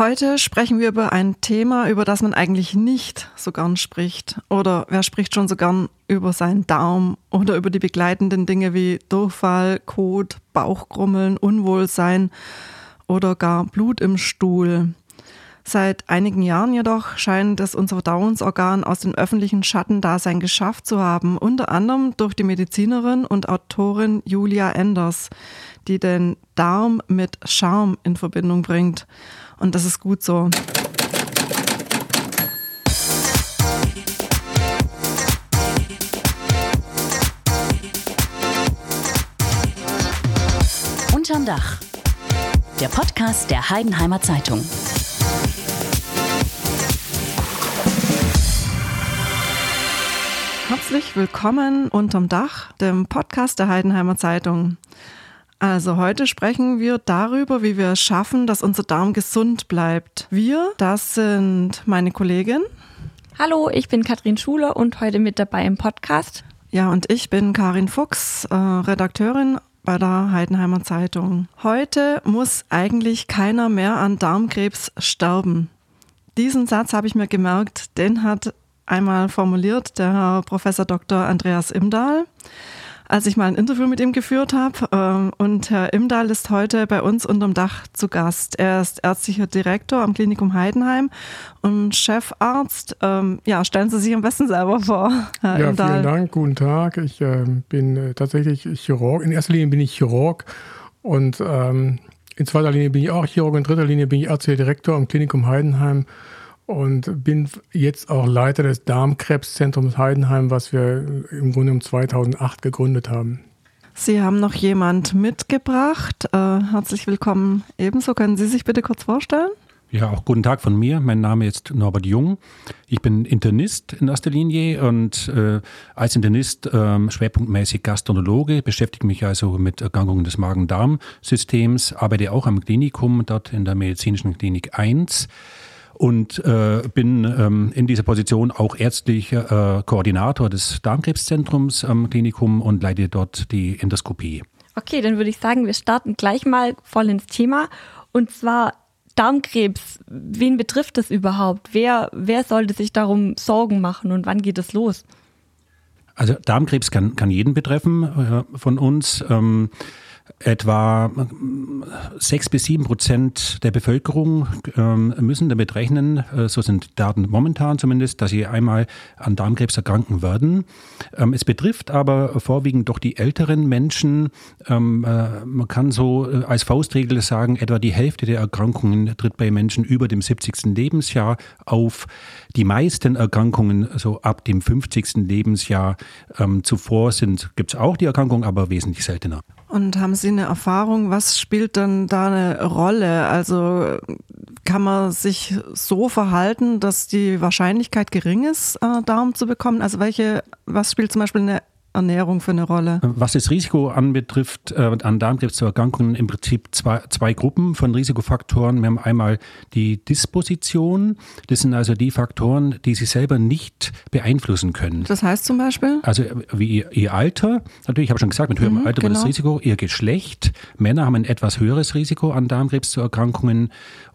Heute sprechen wir über ein Thema, über das man eigentlich nicht so gern spricht. Oder wer spricht schon so gern über seinen Darm oder über die begleitenden Dinge wie Durchfall, Kot, Bauchgrummeln, Unwohlsein oder gar Blut im Stuhl. Seit einigen Jahren jedoch scheint es unser Verdauungsorgan aus dem öffentlichen Schattendasein geschafft zu haben, unter anderem durch die Medizinerin und Autorin Julia Enders, die den Darm mit Charme in Verbindung bringt. Und das ist gut so. Unterm Dach. Der Podcast der Heidenheimer Zeitung. Herzlich willkommen unterm Dach, dem Podcast der Heidenheimer Zeitung. Also heute sprechen wir darüber, wie wir es schaffen, dass unser Darm gesund bleibt. Wir, das sind meine Kollegin. Hallo, ich bin Katrin Schuler und heute mit dabei im Podcast. Ja, und ich bin Karin Fuchs, äh, Redakteurin bei der Heidenheimer Zeitung. Heute muss eigentlich keiner mehr an Darmkrebs sterben. Diesen Satz habe ich mir gemerkt, den hat einmal formuliert der Herr Professor Dr. Andreas Imdahl als ich mal ein Interview mit ihm geführt habe. Ähm, und Herr Imdahl ist heute bei uns unterm Dach zu Gast. Er ist ärztlicher Direktor am Klinikum Heidenheim und Chefarzt. Ähm, ja, stellen Sie sich am besten selber vor, Herr ja, Imdahl. Vielen Dank, guten Tag. Ich äh, bin äh, tatsächlich Chirurg. In erster Linie bin ich Chirurg und ähm, in zweiter Linie bin ich auch Chirurg, in dritter Linie bin ich ärztlicher Direktor am Klinikum Heidenheim und bin jetzt auch Leiter des Darmkrebszentrums Heidenheim, was wir im Grunde um 2008 gegründet haben. Sie haben noch jemand mitgebracht. Äh, herzlich willkommen ebenso. Können Sie sich bitte kurz vorstellen? Ja, auch guten Tag von mir. Mein Name ist Norbert Jung. Ich bin Internist in erster Linie und äh, als Internist äh, schwerpunktmäßig Gastronologe, beschäftige mich also mit Erkrankungen des Magen-Darm-Systems, arbeite auch am Klinikum, dort in der medizinischen Klinik 1 und äh, bin ähm, in dieser Position auch ärztlicher äh, Koordinator des Darmkrebszentrums am Klinikum und leite dort die Endoskopie. Okay, dann würde ich sagen, wir starten gleich mal voll ins Thema und zwar Darmkrebs. Wen betrifft das überhaupt? Wer, wer sollte sich darum Sorgen machen und wann geht es los? Also Darmkrebs kann, kann jeden betreffen äh, von uns. Ähm, Etwa sechs bis sieben Prozent der Bevölkerung ähm, müssen damit rechnen, äh, so sind Daten momentan zumindest, dass sie einmal an Darmkrebs erkranken werden. Ähm, es betrifft aber vorwiegend doch die älteren Menschen. Ähm, äh, man kann so äh, als Faustregel sagen, etwa die Hälfte der Erkrankungen tritt bei Menschen über dem 70. Lebensjahr auf. Die meisten Erkrankungen so ab dem 50. Lebensjahr zuvor sind, gibt es auch die Erkrankung, aber wesentlich seltener. Und haben Sie eine Erfahrung, was spielt dann da eine Rolle? Also kann man sich so verhalten, dass die Wahrscheinlichkeit gering ist, äh, Darm zu bekommen? Also welche, was spielt zum Beispiel eine Ernährung für eine Rolle? Was das Risiko anbetrifft, äh, an Darmkrebserkrankungen im Prinzip zwei, zwei Gruppen von Risikofaktoren. Wir haben einmal die Disposition. Das sind also die Faktoren, die Sie selber nicht beeinflussen können. Das heißt zum Beispiel? Also wie ihr, ihr Alter, natürlich, ich habe schon gesagt, mit höherem mhm, Alter genau. wird das Risiko, Ihr Geschlecht. Männer haben ein etwas höheres Risiko an Darmkrebserkrankungen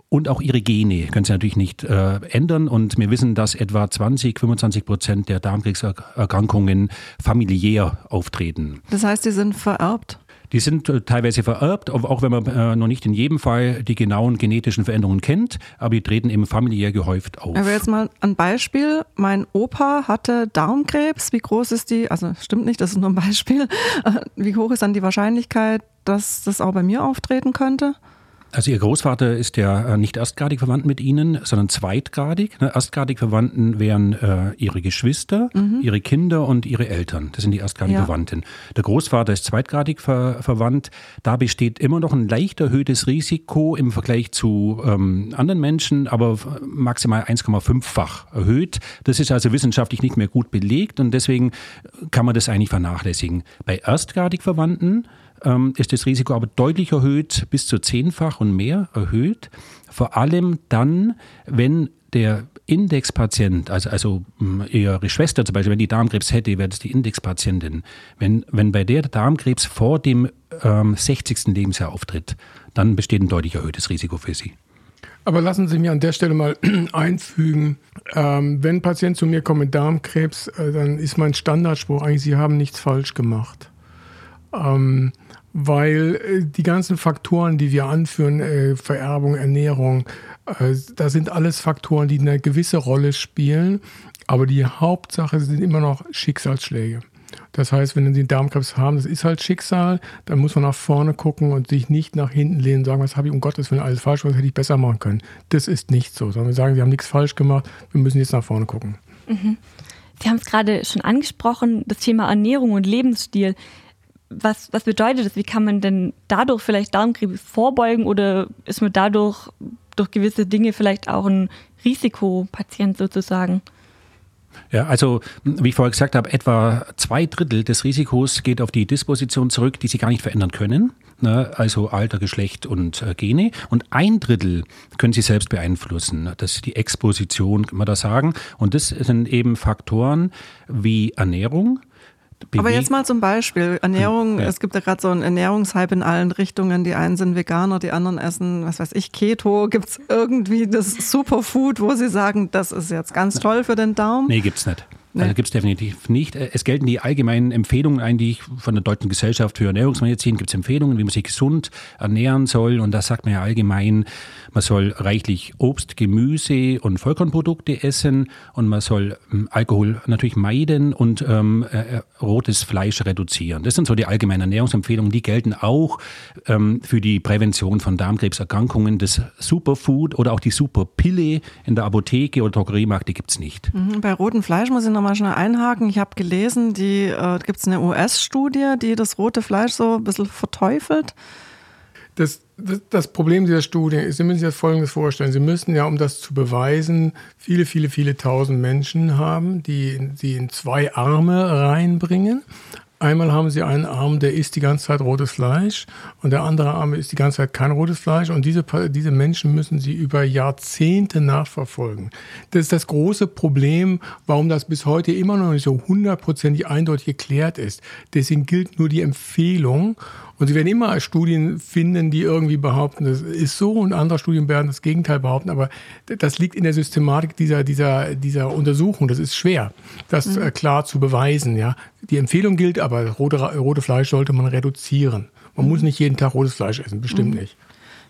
und auch ihre Gene können sie natürlich nicht äh, ändern. Und wir wissen, dass etwa 20, 25 Prozent der Darmkrebserkrankungen familiär auftreten. Das heißt, die sind vererbt? Die sind äh, teilweise vererbt, auch wenn man äh, noch nicht in jedem Fall die genauen genetischen Veränderungen kennt, aber die treten eben familiär gehäuft auf. Aber jetzt mal ein Beispiel. Mein Opa hatte Darmkrebs. Wie groß ist die? Also stimmt nicht, das ist nur ein Beispiel. Wie hoch ist dann die Wahrscheinlichkeit, dass das auch bei mir auftreten könnte? Also Ihr Großvater ist ja äh, nicht erstgradig verwandt mit Ihnen, sondern zweitgradig. Ne? Erstgradig Verwandten wären äh, Ihre Geschwister, mhm. Ihre Kinder und Ihre Eltern. Das sind die erstgradig ja. Verwandten. Der Großvater ist zweitgradig ver verwandt. Da besteht immer noch ein leicht erhöhtes Risiko im Vergleich zu ähm, anderen Menschen, aber maximal 1,5-fach erhöht. Das ist also wissenschaftlich nicht mehr gut belegt und deswegen kann man das eigentlich vernachlässigen. Bei erstgradig Verwandten ähm, ist das Risiko aber deutlich erhöht, bis zu zehnfach und mehr erhöht. Vor allem dann, wenn der Indexpatient, also, also ihre Schwester zum Beispiel, wenn die Darmkrebs hätte, wäre das die Indexpatientin. Wenn, wenn bei der Darmkrebs vor dem ähm, 60. Lebensjahr auftritt, dann besteht ein deutlich erhöhtes Risiko für sie. Aber lassen Sie mir an der Stelle mal einfügen, ähm, wenn ein Patient zu mir kommt mit Darmkrebs, äh, dann ist mein Standardspruch eigentlich, Sie haben nichts falsch gemacht. Ähm, weil äh, die ganzen Faktoren, die wir anführen, äh, Vererbung, Ernährung, äh, das sind alles Faktoren, die eine gewisse Rolle spielen, aber die Hauptsache sind immer noch Schicksalsschläge. Das heißt, wenn Sie Darmkrebs haben, das ist halt Schicksal, dann muss man nach vorne gucken und sich nicht nach hinten lehnen und sagen, was habe ich um Gottes Willen alles falsch gemacht, hätte ich besser machen können. Das ist nicht so, sondern wir sagen, wir haben nichts falsch gemacht, wir müssen jetzt nach vorne gucken. Mhm. Sie haben es gerade schon angesprochen, das Thema Ernährung und Lebensstil. Was, was bedeutet das? Wie kann man denn dadurch vielleicht Darmkrebs vorbeugen oder ist man dadurch durch gewisse Dinge vielleicht auch ein Risikopatient sozusagen? Ja, also wie ich vorher gesagt habe, etwa zwei Drittel des Risikos geht auf die Disposition zurück, die Sie gar nicht verändern können. Ne? Also Alter, Geschlecht und äh, Gene. Und ein Drittel können Sie selbst beeinflussen. Das ist die Exposition, kann man da sagen. Und das sind eben Faktoren wie Ernährung, aber jetzt mal zum Beispiel Ernährung. Ja. Es gibt ja gerade so einen Ernährungshype in allen Richtungen. Die einen sind Veganer, die anderen essen, was weiß ich, Keto. Gibt es irgendwie das Superfood, wo sie sagen, das ist jetzt ganz toll für den Darm? Nee, gibt's nicht. Nee. Also gibt es definitiv nicht. Es gelten die allgemeinen Empfehlungen eigentlich von der Deutschen Gesellschaft für Ernährungsmedizin. Gibt es Empfehlungen, wie man sich gesund ernähren soll. Und da sagt man ja allgemein, man soll reichlich Obst, Gemüse und Vollkornprodukte essen und man soll ähm, Alkohol natürlich meiden und ähm, äh, äh, rotes Fleisch reduzieren. Das sind so die allgemeinen Ernährungsempfehlungen. Die gelten auch ähm, für die Prävention von Darmkrebserkrankungen. Das Superfood oder auch die Superpille in der Apotheke oder Drogeriemarkt, die gibt es nicht. Mhm, bei rotem Fleisch muss ich noch nochmal schnell einhaken. Ich habe gelesen, die äh, gibt es eine US-Studie, die das rote Fleisch so ein bisschen verteufelt. Das, das, das, Problem dieser Studie ist, Sie müssen sich das Folgendes vorstellen. Sie müssen ja, um das zu beweisen, viele, viele, viele tausend Menschen haben, die, die in zwei Arme reinbringen. Einmal haben sie einen Arm, der isst die ganze Zeit rotes Fleisch und der andere Arm isst die ganze Zeit kein rotes Fleisch und diese, diese Menschen müssen sie über Jahrzehnte nachverfolgen. Das ist das große Problem, warum das bis heute immer noch nicht so hundertprozentig eindeutig geklärt ist. Deswegen gilt nur die Empfehlung und Sie werden immer Studien finden, die irgendwie behaupten, das ist so und andere Studien werden das Gegenteil behaupten. Aber das liegt in der Systematik dieser, dieser, dieser Untersuchung. Das ist schwer, das mhm. Äh, klar zu beweisen. Ja. Die Empfehlung gilt, aber rote, rote Fleisch sollte man reduzieren. Man mhm. muss nicht jeden Tag rotes Fleisch essen, bestimmt mhm. nicht.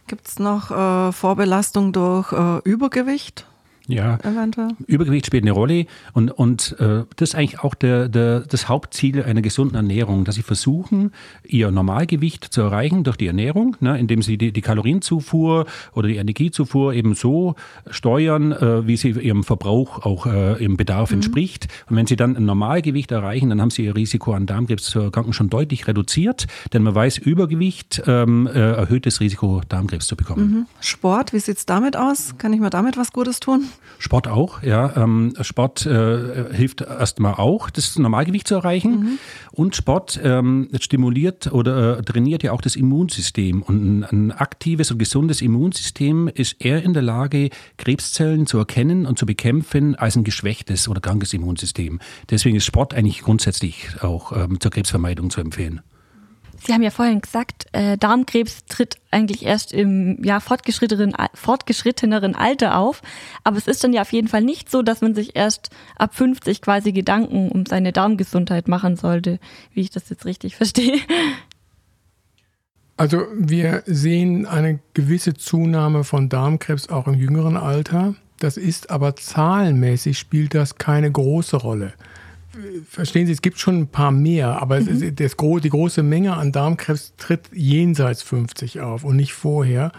Gibt es noch äh, Vorbelastung durch äh, Übergewicht? Ja, eventuell. Übergewicht spielt eine Rolle und, und äh, das ist eigentlich auch der, der, das Hauptziel einer gesunden Ernährung, dass sie versuchen, ihr Normalgewicht zu erreichen durch die Ernährung, ne, indem sie die, die Kalorienzufuhr oder die Energiezufuhr eben so steuern, äh, wie sie ihrem Verbrauch auch äh, im Bedarf mhm. entspricht. Und wenn sie dann ein Normalgewicht erreichen, dann haben sie ihr Risiko an Darmkrebs zu erkranken schon deutlich reduziert, denn man weiß, Übergewicht ähm, äh, erhöht das Risiko, Darmkrebs zu bekommen. Mhm. Sport, wie sieht es damit aus? Kann ich mir damit was Gutes tun? Sport auch, ja. Ähm, Sport äh, hilft erstmal auch, das Normalgewicht zu erreichen. Mhm. Und Sport ähm, stimuliert oder äh, trainiert ja auch das Immunsystem. Und ein, ein, aktives und gesundes Immunsystem ist eher in der Lage, Krebszellen zu erkennen und zu bekämpfen, als ein geschwächtes oder krankes Immunsystem. Deswegen ist Sport eigentlich grundsätzlich auch ähm, zur Krebsvermeidung zu empfehlen. Sie haben ja vorhin gesagt, äh, Darmkrebs tritt eigentlich erst im ja, fortgeschritteneren, fortgeschritteneren Alter auf. Aber es ist dann ja auf jeden Fall nicht so, dass man sich erst ab 50 quasi Gedanken um seine Darmgesundheit machen sollte, wie ich das jetzt richtig verstehe. Also wir sehen eine gewisse Zunahme von Darmkrebs auch im jüngeren Alter. Das ist aber zahlenmäßig spielt das keine große Rolle verstehen Sie, es gibt schon ein paar mehr, aber mhm. das, die große Menge an Darmkrebs tritt jenseits 50 auf und nicht vorher.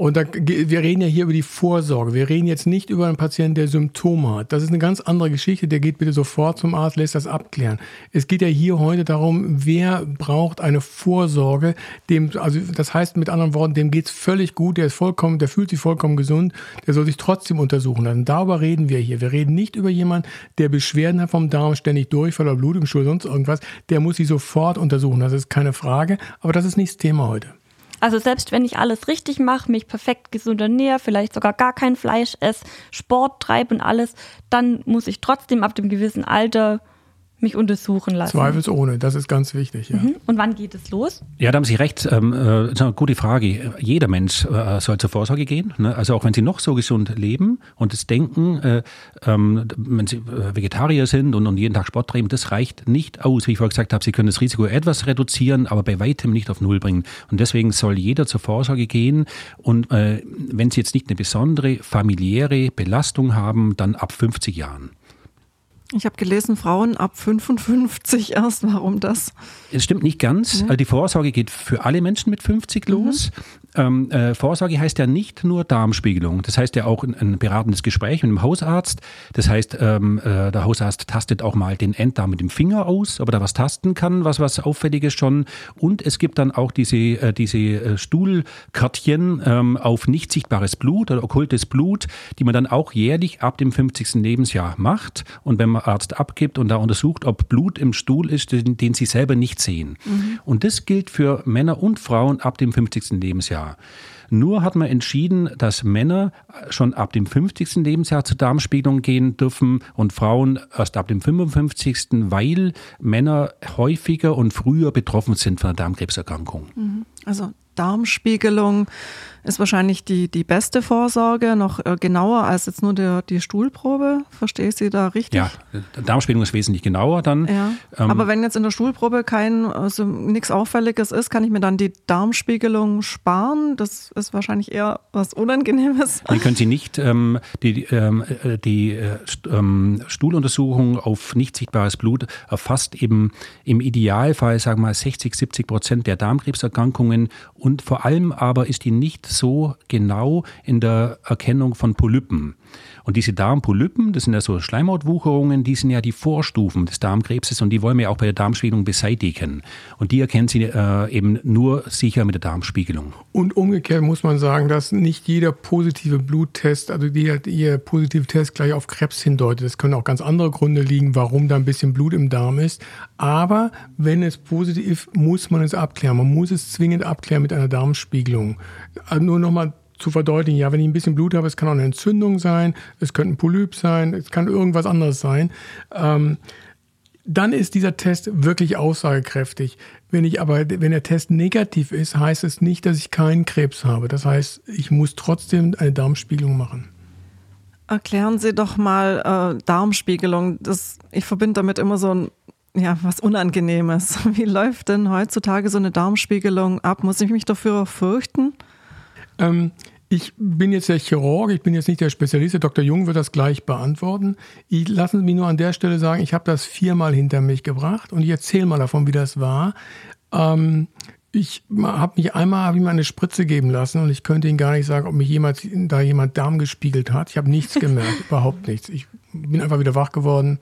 Und da, wir reden ja hier über die Vorsorge. Wir reden jetzt nicht über einen Patienten, der Symptome hat. Das ist eine ganz andere Geschichte. Der geht bitte sofort zum Arzt, lässt das abklären. Es geht ja hier heute darum, wer braucht eine Vorsorge. Dem, also das heißt mit anderen Worten, dem geht's völlig gut. Der ist vollkommen, der fühlt sich vollkommen gesund. Der soll sich trotzdem untersuchen lassen. Darüber reden wir hier. Wir reden nicht über jemanden, der Beschwerden hat vom Darm, ständig Durchfall oder Blut im Stuhl, sonst irgendwas. Der muss sich sofort untersuchen. Das ist keine Frage. Aber das ist nicht das Thema heute. Also selbst wenn ich alles richtig mache, mich perfekt gesund ernähre, vielleicht sogar gar kein Fleisch esse, Sport treibe und alles, dann muss ich trotzdem ab dem gewissen Alter mich untersuchen lassen. Zweifelsohne, das ist ganz wichtig. Ja. Mhm. Und wann geht es los? Ja, da haben Sie recht. Ähm, äh, das ist eine gute Frage. Jeder Mensch äh, soll zur Vorsorge gehen. Ne? Also auch wenn Sie noch so gesund leben und das Denken, äh, ähm, wenn Sie äh, Vegetarier sind und, und, jeden Tag Sport treiben, das reicht nicht aus. Wie ich vorher gesagt habe, Sie können das Risiko etwas reduzieren, aber bei weitem nicht auf Null bringen. Und deswegen soll jeder zur Vorsorge gehen. Und äh, wenn Sie jetzt nicht eine besondere familiäre Belastung haben, dann ab 50 Jahren. Ich habe gelesen, Frauen ab 55 erst. Warum das? Es stimmt nicht ganz. Ja. Die Vorsorge geht für alle Menschen mit 50 los. Mhm. Ähm, äh, Vorsorge heißt ja nicht nur Darmspiegelung. Das heißt ja auch ein, ein beratendes Gespräch mit dem Hausarzt. Das heißt, ähm, äh, der Hausarzt tastet auch mal den Enddarm mit dem Finger aus, ob er da was tasten kann, was was Auffälliges schon. Und es gibt dann auch diese, äh, diese äh, Stuhlkörtchen ähm, auf nicht sichtbares Blut oder okkultes Blut, die man dann auch jährlich ab dem 50. Lebensjahr macht. Und wenn man Arzt abgibt und da untersucht, ob Blut im Stuhl ist, den, den sie selber nicht sehen. Mhm. Und das gilt für Männer und Frauen ab dem 50. Lebensjahr. Nur hat man entschieden, dass Männer schon ab dem 50. Lebensjahr zur Darmspiegelung gehen dürfen und Frauen erst ab dem 55., weil Männer häufiger und früher betroffen sind von einer Darmkrebserkrankung. Mhm. Also Darmspiegelung ist wahrscheinlich die, die beste Vorsorge, noch äh, genauer als jetzt nur der, die Stuhlprobe. Verstehe ich Sie da richtig? Ja, Darmspiegelung ist wesentlich genauer dann. Ja. Ähm, Aber wenn jetzt in der Stuhlprobe kein, also nichts Auffälliges ist, kann ich mir dann die Darmspiegelung sparen? Das ist wahrscheinlich eher was Unangenehmes. Dann können Sie nicht ähm, die, ähm, äh, die äh, ähm, Stuhluntersuchung auf nicht sichtbares Blut erfasst eben im Idealfall, sagen wir mal, 60, 70 Prozent der Darmkrebserkrankungen und vor allem aber ist die nicht so genau in der Erkennung von Polypen. Und diese Darmpolypen, das sind ja so Schleimhautwucherungen, die sind ja die Vorstufen des Darmkrebses und die wollen wir auch bei der Darmspiegelung beseitigen. Und die erkennen Sie äh, eben nur sicher mit der Darmspiegelung. Und umgekehrt muss man sagen, dass nicht jeder positive Bluttest, also jeder, jeder positive Test gleich auf Krebs hindeutet. Es können auch ganz andere Gründe liegen, warum da ein bisschen Blut im Darm ist. Aber wenn es positiv ist, muss man es abklären. Man muss es zwingend abklären mit einer Darmspiegelung. Also nur nochmal zu verdeutlichen, ja, wenn ich ein bisschen Blut habe, es kann auch eine Entzündung sein, es könnte ein Polyp sein, es kann irgendwas anderes sein. Ähm, dann ist dieser Test wirklich aussagekräftig. Wenn ich aber, wenn der Test negativ ist, heißt es nicht, dass ich keinen Krebs habe. Das heißt, ich muss trotzdem eine Darmspiegelung machen. Erklären Sie doch mal äh, Darmspiegelung. Das, ich verbinde damit immer so ein ja, was Unangenehmes. Wie läuft denn heutzutage so eine Darmspiegelung ab? Muss ich mich dafür fürchten? Ähm, ich bin jetzt der Chirurg, ich bin jetzt nicht der Spezialist. Der Dr. Jung wird das gleich beantworten. Ich lasse mich nur an der Stelle sagen, ich habe das viermal hinter mich gebracht und ich erzähle mal davon, wie das war. Ähm, ich habe mich einmal hab ich mir eine Spritze geben lassen und ich könnte Ihnen gar nicht sagen, ob mich jemals da jemand Darm gespiegelt hat. Ich habe nichts gemerkt, überhaupt nichts. Ich bin einfach wieder wach geworden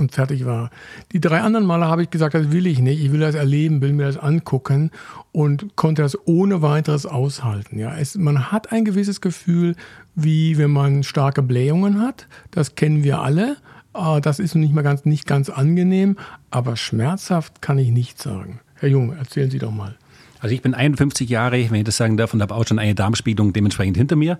und fertig war. Die drei anderen Male habe ich gesagt, das will ich nicht. Ich will das erleben, will mir das angucken und konnte das ohne weiteres aushalten. Ja, es, man hat ein gewisses Gefühl, wie wenn man starke Blähungen hat. Das kennen wir alle. Ah, das ist nicht mal ganz, nicht ganz angenehm, aber schmerzhaft kann ich nicht sagen. Herr Jung, erzählen Sie doch mal. Also ich bin 51 Jahre, wenn ich das sagen darf, und habe auch schon eine Darmspiegelung dementsprechend hinter mir.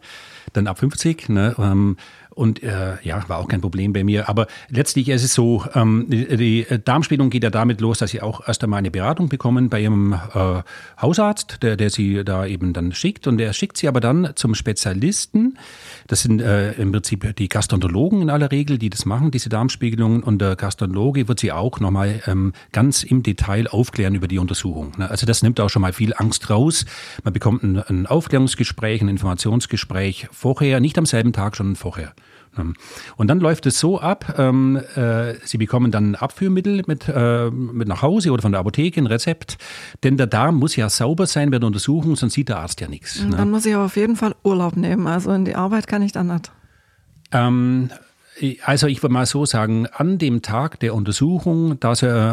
Dann ab 50. Ne, ähm, und äh, ja, war auch kein Problem bei mir. Aber letztlich ist es so, ähm, die, die Darmspiegelung geht ja damit los, dass Sie auch erst einmal eine Beratung bekommen bei Ihrem äh, Hausarzt, der, der Sie da eben dann schickt. Und der schickt Sie aber dann zum Spezialisten. Das sind äh, im Prinzip die Gastroenterologen in aller Regel, die das machen, diese Darmspiegelungen. Und der Gastroenterologe wird Sie auch nochmal ähm, ganz im Detail aufklären über die Untersuchung. Ne? Also das nimmt auch schon mal viel Angst raus. Man bekommt ein, ein Aufklärungsgespräch, ein Informationsgespräch vorher, nicht am selben Tag, schon vorher. Ähm, und dann läuft es so ab, ähm, äh, Sie bekommen dann Abführmittel mit, äh, mit nach Hause oder von der Apotheke, ein Rezept, denn der Darm muss ja sauber sein bei der Untersuchung, sonst sieht der Arzt ja nichts. Ne? Dann muss ich aber auf jeden Fall Urlaub nehmen, also in die Arbeit kann ich dann nicht. Ähm, also ich würde mal so sagen, an dem Tag der Untersuchung, da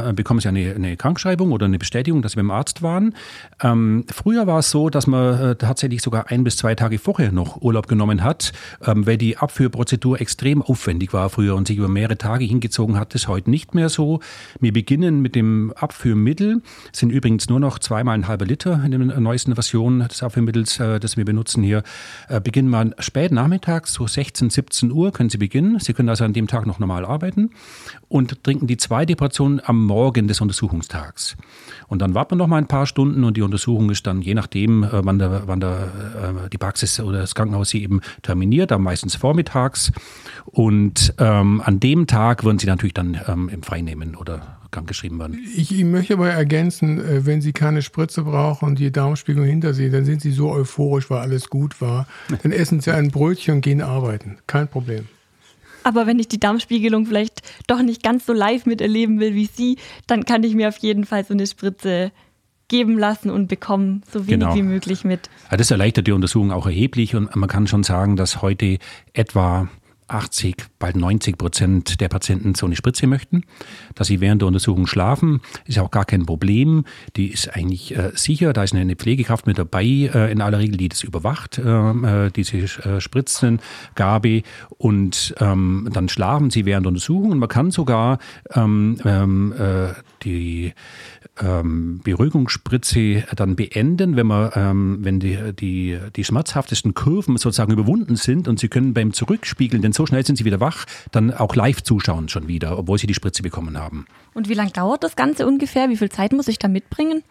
äh, bekommen Sie eine, eine Krankschreibung oder eine Bestätigung, dass Sie beim Arzt waren. Ähm, früher war es so, dass man äh, tatsächlich sogar ein bis zwei Tage vorher noch Urlaub genommen hat, ähm, weil die Abführprozedur extrem aufwendig war früher und sich über mehrere Tage hingezogen hat. Das ist heute nicht mehr so. Wir beginnen mit dem Abführmittel, sind übrigens nur noch zweimal ein halber Liter in der neuesten Version des Abführmittels, äh, das wir benutzen hier. Äh, beginnen wir spät nachmittags, so 16, 17 Uhr können Sie beginnen. Sie können also an dem Tag noch normal arbeiten und trinken die zweite Portion am Morgen des Untersuchungstags. Und dann warten wir noch mal ein paar Stunden und die Untersuchung ist dann je nachdem, äh, wann, der, wann der, äh, die Praxis oder das Krankenhaus sie eben terminiert, dann meistens vormittags. Und ähm, an dem Tag würden sie natürlich dann ähm, im Frei nehmen oder krankgeschrieben werden. Ich, ich möchte aber ergänzen, äh, wenn Sie keine Spritze brauchen und die Darmspiegelung hinter Sie, dann sind Sie so euphorisch, weil alles gut war. Dann essen Sie ein Brötchen und gehen arbeiten. Kein Problem. Aber wenn ich die Darmspiegelung vielleicht doch nicht ganz so live miterleben will wie Sie, dann kann ich mir auf jeden Fall so eine Spritze geben lassen und bekommen so wenig Genau. wie möglich mit. Ja, das erleichtert die Untersuchung auch erheblich und man kann schon sagen, dass heute etwa 80, bald 90 Prozent der Patienten so eine Spritze möchten. Dass sie während der Untersuchung schlafen, ist auch gar kein Problem. Die ist eigentlich äh, sicher. Da ist eine, Pflegekraft mit dabei, äh, in aller Regel, die das überwacht, äh, äh, diese äh, Spritzengabe. Und ähm, dann schlafen sie während der Untersuchung. Und man kann sogar ähm, ähm, äh, die ähm, Beruhigungsspritze dann beenden, wenn man, ähm, wenn die, die, die schmerzhaftesten Kurven sozusagen überwunden sind und Sie können beim Zurückspiegeln, denn so schnell sind Sie wieder wach, dann auch live zuschauen schon wieder, obwohl Sie die Spritze bekommen haben. Und wie lange dauert das Ganze ungefähr? Wie viel Zeit muss ich da mitbringen?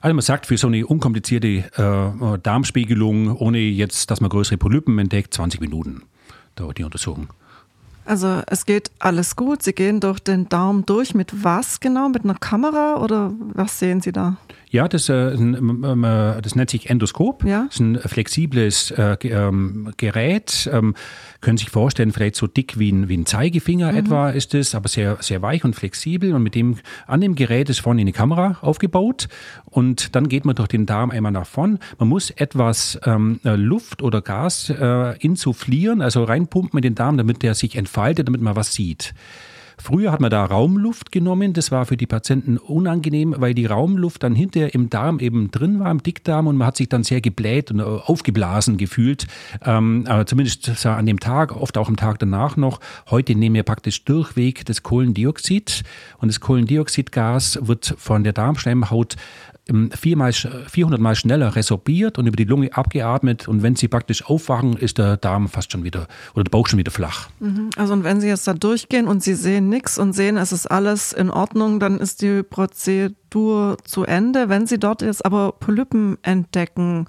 Also man sagt, für so eine unkomplizierte äh, Darmspiegelung, ohne jetzt, dass man größere Polypen entdeckt, 20 Minuten dauert die Untersuchung. Also es geht alles gut. Sie gehen durch den Darm durch. Mit was genau? Mit einer Kamera oder was sehen Sie da? Ja, das, äh, ein, ähm, äh, das nennt sich Endoskop. Ja. Das ist ein flexibles äh, ähm, Gerät. Ähm, können sich vorstellen, vielleicht so dick wie ein, wie ein Zeigefinger Mhm. etwa ist es, aber sehr, sehr weich und flexibel. Und mit dem, an dem Gerät ist vorne eine Kamera aufgebaut. Und dann geht man durch den Darm einmal nach vorn. Man muss etwas ähm, Luft oder Gas äh, insufflieren, also reinpumpen in den Darm, damit der sich entfaltet, damit man was sieht. Früher hat man da Raumluft genommen. Das war für die Patienten unangenehm, weil die Raumluft dann hinterher im Darm eben drin war, im Dickdarm, und man hat sich dann sehr gebläht und äh, aufgeblasen gefühlt. Ähm, zumindest an dem Tag, oft auch am Tag danach noch. Heute nehmen wir praktisch durchweg das Kohlendioxid. Und das Kohlendioxidgas wird von der Darmschleimhaut viermal, sch- 400 Mal schneller resorbiert und über die Lunge abgeatmet. Und wenn sie praktisch aufwachen, ist der Darm fast schon wieder, oder der Bauch schon wieder flach. Also und wenn Sie jetzt da durchgehen und Sie sehen nichts und sehen, es ist alles in Ordnung, dann ist die Prozedur zu Ende. Wenn Sie dort jetzt aber Polypen entdecken,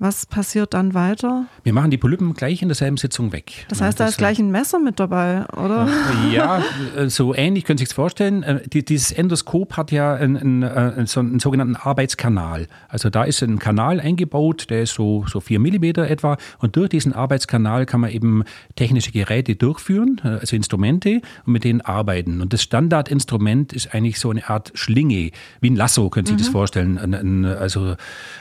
was passiert dann weiter? Wir machen die Polypen gleich in derselben Sitzung weg. Das heißt, da ist gleich ein Messer mit dabei, oder? Ja, äh, so ähnlich können Sie sich vorstellen. Äh, die- Dieses Endoskop hat ja einen, einen, äh, einen sogenannten Arbeitskanal. Also da ist ein Kanal eingebaut, der ist so, so vier Millimeter etwa. Und durch diesen Arbeitskanal kann man eben technische Geräte durchführen, äh, also Instrumente, und mit denen arbeiten. Und das Standardinstrument ist eigentlich so eine Art Schlinge, wie ein Lasso, können Sie sich das vorstellen. Ein, also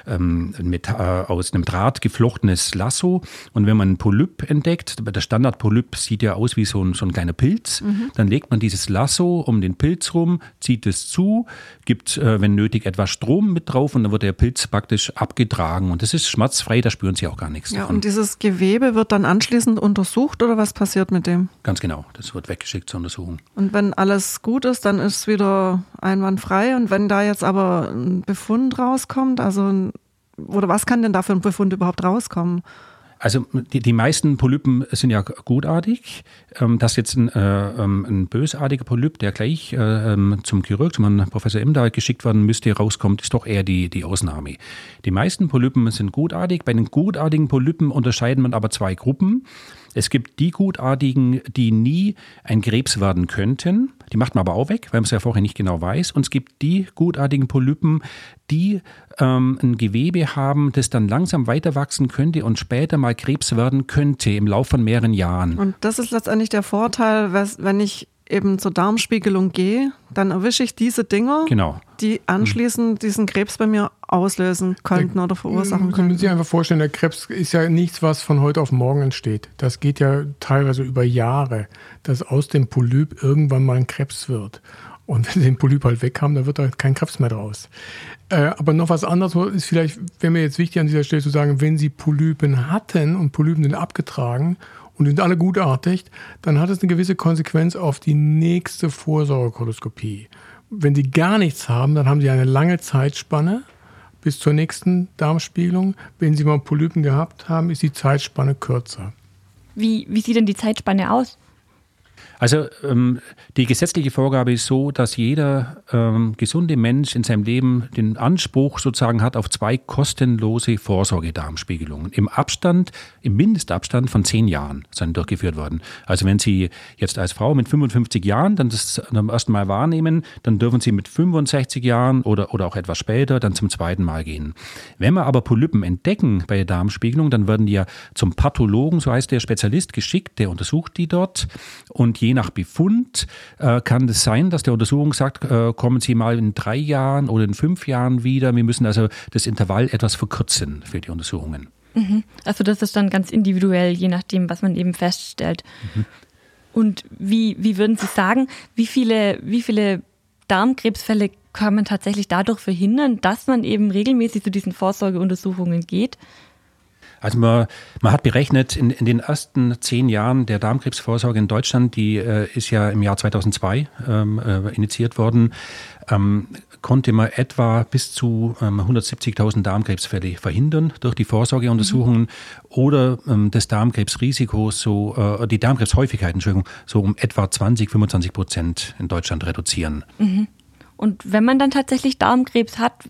ähm, ein Meta- äh, aus einem Draht geflochtenes Lasso. Und wenn man einen Polyp entdeckt, der Standardpolyp sieht ja aus wie so ein, so ein kleiner Pilz, dann legt man dieses Lasso um den Pilz rum, zieht es zu, gibt, äh, wenn nötig, etwas Strom mit drauf und dann wird der Pilz praktisch abgetragen. Und das ist schmerzfrei, da spüren Sie auch gar nichts Ja, davon. und dieses Gewebe wird dann anschließend untersucht oder was passiert mit dem? Ganz genau, das wird weggeschickt zur Untersuchung. Und wenn alles gut ist, dann ist es wieder einwandfrei. Und wenn da jetzt aber ein Befund rauskommt, also ein, oder was kann denn da für ein Befund überhaupt rauskommen? Also die, die meisten Polypen sind ja gutartig. Ähm, dass jetzt ein, äh, ähm, ein bösartiger Polyp, der gleich äh, ähm, zum Chirurg, zum Professor Imdahl geschickt werden müsste, rauskommt, ist doch eher die, die Ausnahme. Die meisten Polypen sind gutartig. Bei den gutartigen Polypen unterscheiden man aber zwei Gruppen. Es gibt die Gutartigen, die nie ein Krebs werden könnten. Die macht man aber auch weg, weil man es ja vorher nicht genau weiß. Und es gibt die gutartigen Polypen, die ähm, ein Gewebe haben, das dann langsam weiter wachsen könnte und später mal Krebs werden könnte im Laufe von mehreren Jahren. Und das ist letztendlich der Vorteil, wenn ich eben zur Darmspiegelung gehe, dann erwische ich diese Dinger, Genau. die anschließend diesen Krebs bei mir auslösen könnten oder verursachen Können Sie sich könnten. einfach vorstellen, der Krebs ist ja nichts, was von heute auf morgen entsteht. Das geht ja teilweise über Jahre, dass aus dem Polyp irgendwann mal ein Krebs wird. Und wenn Sie den Polyp halt weg haben, dann wird da kein Krebs mehr draus. Äh, aber noch was anderes ist vielleicht, wäre mir jetzt wichtig an dieser Stelle zu sagen, wenn Sie Polypen hatten und Polypen sind abgetragen und sind alle gutartig, dann hat es eine gewisse Konsequenz auf die nächste Vorsorgekoloskopie. Wenn Sie gar nichts haben, dann haben Sie eine lange Zeitspanne bis zur nächsten Darmspiegelung. Wenn Sie mal Polypen gehabt haben, ist die Zeitspanne kürzer. Wie, wie sieht denn die Zeitspanne aus? Also ähm, die gesetzliche Vorgabe ist so, dass jeder ähm, gesunde Mensch in seinem Leben den Anspruch sozusagen hat auf zwei kostenlose Vorsorgedarmspiegelungen im Abstand, im Mindestabstand von zehn Jahren sind durchgeführt worden. Also wenn Sie jetzt als Frau mit 55 Jahren dann das zum ersten Mal wahrnehmen, dann dürfen Sie mit 65 Jahren oder, oder auch etwas später dann zum zweiten Mal gehen. Wenn wir aber Polypen entdecken bei der Darmspiegelung, dann werden die ja zum Pathologen, so heißt der Spezialist, geschickt, der untersucht die dort und je je nach Befund äh, kann es sein, dass der Untersuchung sagt, äh, kommen Sie mal in drei Jahren oder in fünf Jahren wieder. Wir müssen also das Intervall etwas verkürzen für die Untersuchungen. Mhm. Also das ist dann ganz individuell, je nachdem, was man eben feststellt. Mhm. Und wie, wie würden Sie sagen, wie viele, wie viele Darmkrebsfälle kann man tatsächlich dadurch verhindern, dass man eben regelmäßig zu diesen Vorsorgeuntersuchungen geht? Also man, man hat berechnet, in, in, den ersten zehn Jahren der Darmkrebsvorsorge in Deutschland, die äh, ist ja im Jahr 2002 ähm, äh, initiiert worden, ähm, konnte man etwa bis zu ähm, 170.000 Darmkrebsfälle verhindern durch die Vorsorgeuntersuchungen mhm. oder ähm, das Darmkrebsrisiko, so äh, die Darmkrebshäufigkeit, Entschuldigung, so um etwa 20, 25 Prozent in Deutschland reduzieren. Mhm. Und wenn man dann tatsächlich Darmkrebs hat,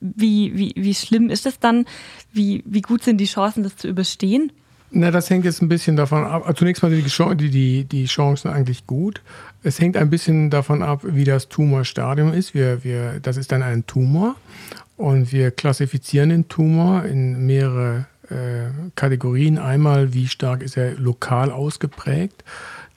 wie, wie, wie schlimm ist es dann? Wie, wie gut sind die Chancen, das zu überstehen? Na, das hängt jetzt ein bisschen davon ab. Also zunächst mal die, die, die Chancen eigentlich gut. Es hängt ein bisschen davon ab, wie das Tumorstadium ist. Wir, wir, das ist dann ein Tumor und wir klassifizieren den Tumor in mehrere äh, Kategorien. Einmal, wie stark ist er lokal ausgeprägt.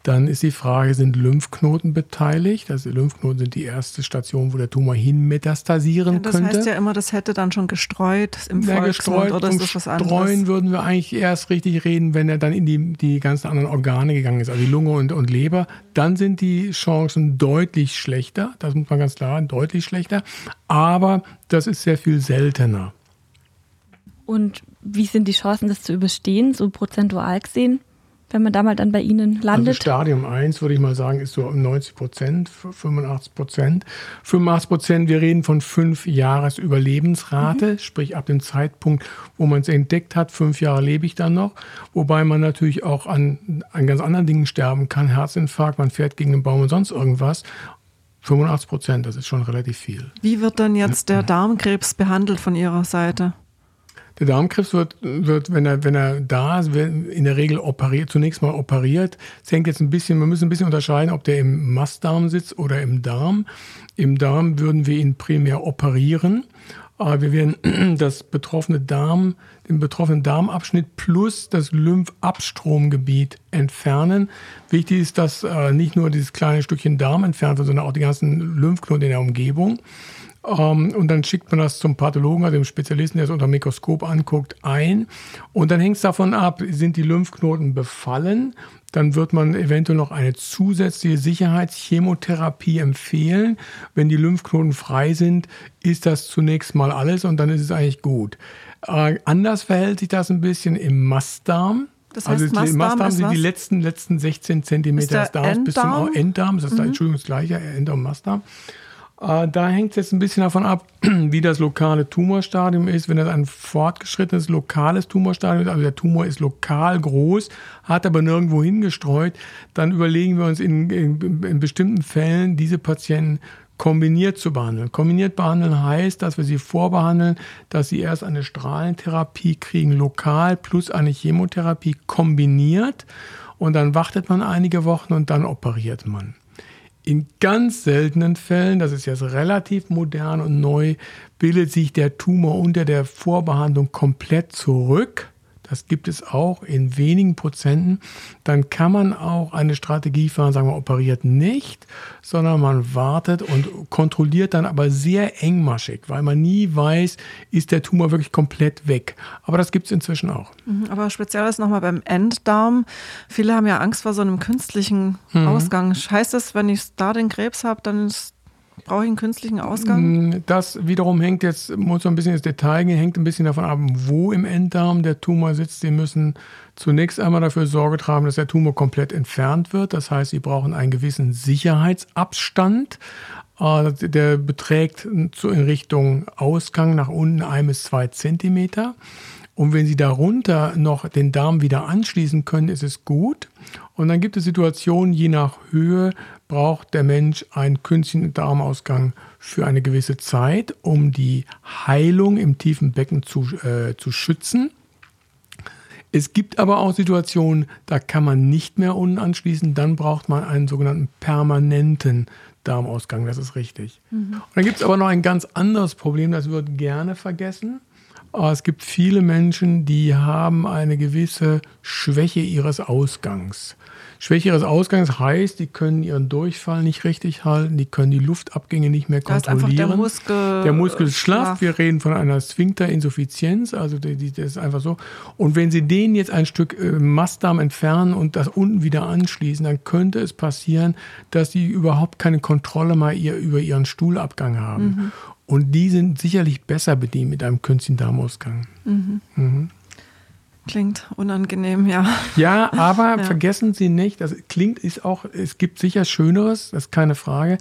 Dann ist die Frage, sind Lymphknoten beteiligt? Also Lymphknoten sind die erste Station, wo der Tumor hin metastasieren ja, das könnte. Das heißt ja immer, das hätte dann schon gestreut im ja, gestreut oder ist das was anderes? Streuen würden wir eigentlich erst richtig reden, wenn er dann in die, die ganzen anderen Organe gegangen ist, also die Lunge und, und Leber. Dann sind die Chancen deutlich schlechter, das muss man ganz klar sagen, deutlich schlechter. Aber das ist sehr viel seltener. Und wie sind die Chancen, das zu überstehen, so prozentual gesehen? Wenn man da mal dann bei Ihnen landet? Also Stadium 1 würde ich mal sagen, ist so 90 Prozent, 85 Prozent. 85 Prozent, wir reden von fünf Jahres Überlebensrate, mhm. sprich ab dem Zeitpunkt, wo man es entdeckt hat, fünf Jahre lebe ich dann noch. Wobei man natürlich auch an, an ganz anderen Dingen sterben kann, Herzinfarkt, man fährt gegen einen Baum und sonst irgendwas. 85 Prozent, das ist schon relativ viel. Wie wird dann jetzt der Darmkrebs behandelt von Ihrer Seite? Der Darmkrebs wird, wird wenn, er, wenn er da ist, in der Regel operiert, zunächst mal operiert. Es hängt jetzt ein bisschen, wir müssen ein bisschen unterscheiden, ob der im Mastdarm sitzt oder im Darm. Im Darm würden wir ihn primär operieren. Aber wir werden das betroffene Darm, den betroffenen Darmabschnitt plus das Lymphabstromgebiet entfernen. Wichtig ist, dass äh, nicht nur dieses kleine Stückchen Darm entfernt wird, sondern auch die ganzen Lymphknoten in der Umgebung. Ähm, und dann schickt man das zum Pathologen, also dem Spezialisten, der es unter dem Mikroskop anguckt, ein. Und dann hängt es davon ab, sind die Lymphknoten befallen. Dann wird man eventuell noch eine zusätzliche Sicherheitschemotherapie empfehlen. Wenn die Lymphknoten frei sind, ist das zunächst mal alles und dann ist es eigentlich gut. Äh, anders verhält sich das ein bisschen im Mastdarm. Das heißt, also Mastdarm, Mastdarm sind die letzten, letzten 16 Zentimeter des Darms bis zum Enddarm. Das ist mhm. Entschuldigung, das gleiche, Enddarm, und Mastdarm. Äh, da hängt es jetzt ein bisschen davon ab, wie das lokale Tumorstadium ist. Wenn das ein fortgeschrittenes lokales Tumorstadium ist, also der Tumor ist lokal groß, hat aber nirgendwo hingestreut, dann überlegen wir uns in, in, in bestimmten Fällen, diese Patienten kombiniert zu behandeln. Kombiniert behandeln heißt, dass wir sie vorbehandeln, dass sie erst eine Strahlentherapie kriegen, lokal plus eine Chemotherapie kombiniert und dann wartet man einige Wochen und dann operiert man. In ganz seltenen Fällen, das ist jetzt relativ modern und neu, bildet sich der Tumor unter der Vorbehandlung komplett zurück das gibt es auch in wenigen Prozenten, dann kann man auch eine Strategie fahren, sagen wir, operiert nicht, sondern man wartet und kontrolliert dann aber sehr engmaschig, weil man nie weiß, ist der Tumor wirklich komplett weg. Aber das gibt es inzwischen auch. Mhm, aber speziell ist nochmal beim Enddarm. Viele haben ja Angst vor so einem künstlichen mhm. Ausgang. Heißt das, wenn ich da den Krebs habe, dann ist Brauche ich einen künstlichen Ausgang? Mm, das wiederum hängt jetzt, muss so ein bisschen ins Detail gehen, hängt ein bisschen davon ab, wo im Enddarm der Tumor sitzt. Sie müssen zunächst einmal dafür Sorge tragen, dass der Tumor komplett entfernt wird. Das heißt, Sie brauchen einen gewissen Sicherheitsabstand. Äh, der beträgt in Richtung Ausgang nach unten ein bis zwei Zentimeter. Und wenn Sie darunter noch den Darm wieder anschließen können, ist es gut. Und dann gibt es Situationen, je nach Höhe braucht der Mensch einen künstlichen Darmausgang für eine gewisse Zeit, um die Heilung im tiefen Becken zu, äh, zu schützen. Es gibt aber auch Situationen, da kann man nicht mehr unten anschließen, dann braucht man einen sogenannten permanenten Darmausgang, das ist richtig. Mhm. Und dann gibt es aber noch ein ganz anderes Problem, das wird gerne vergessen. Es gibt viele Menschen, die haben eine gewisse Schwäche ihres Ausgangs. Schwäche ihres Ausgangs heißt, die können ihren Durchfall nicht richtig halten, die können die Luftabgänge nicht mehr kontrollieren. der Muskel, der Muskel schlafft. Wir reden von einer Sphinkterinsuffizienz, also die, die, das ist einfach so. Und wenn Sie den jetzt ein Stück äh, Mastdarm entfernen und das unten wieder anschließen, dann könnte es passieren, dass Sie überhaupt keine Kontrolle mehr ihr, über Ihren Stuhlabgang haben. Mhm. Und die sind sicherlich besser bedient mit einem künstlichen Darmausgang. Mhm. Mhm. Klingt unangenehm, ja. Ja, aber ja. vergessen Sie nicht, das klingt ist auch, es gibt sicher Schöneres, das ist keine Frage.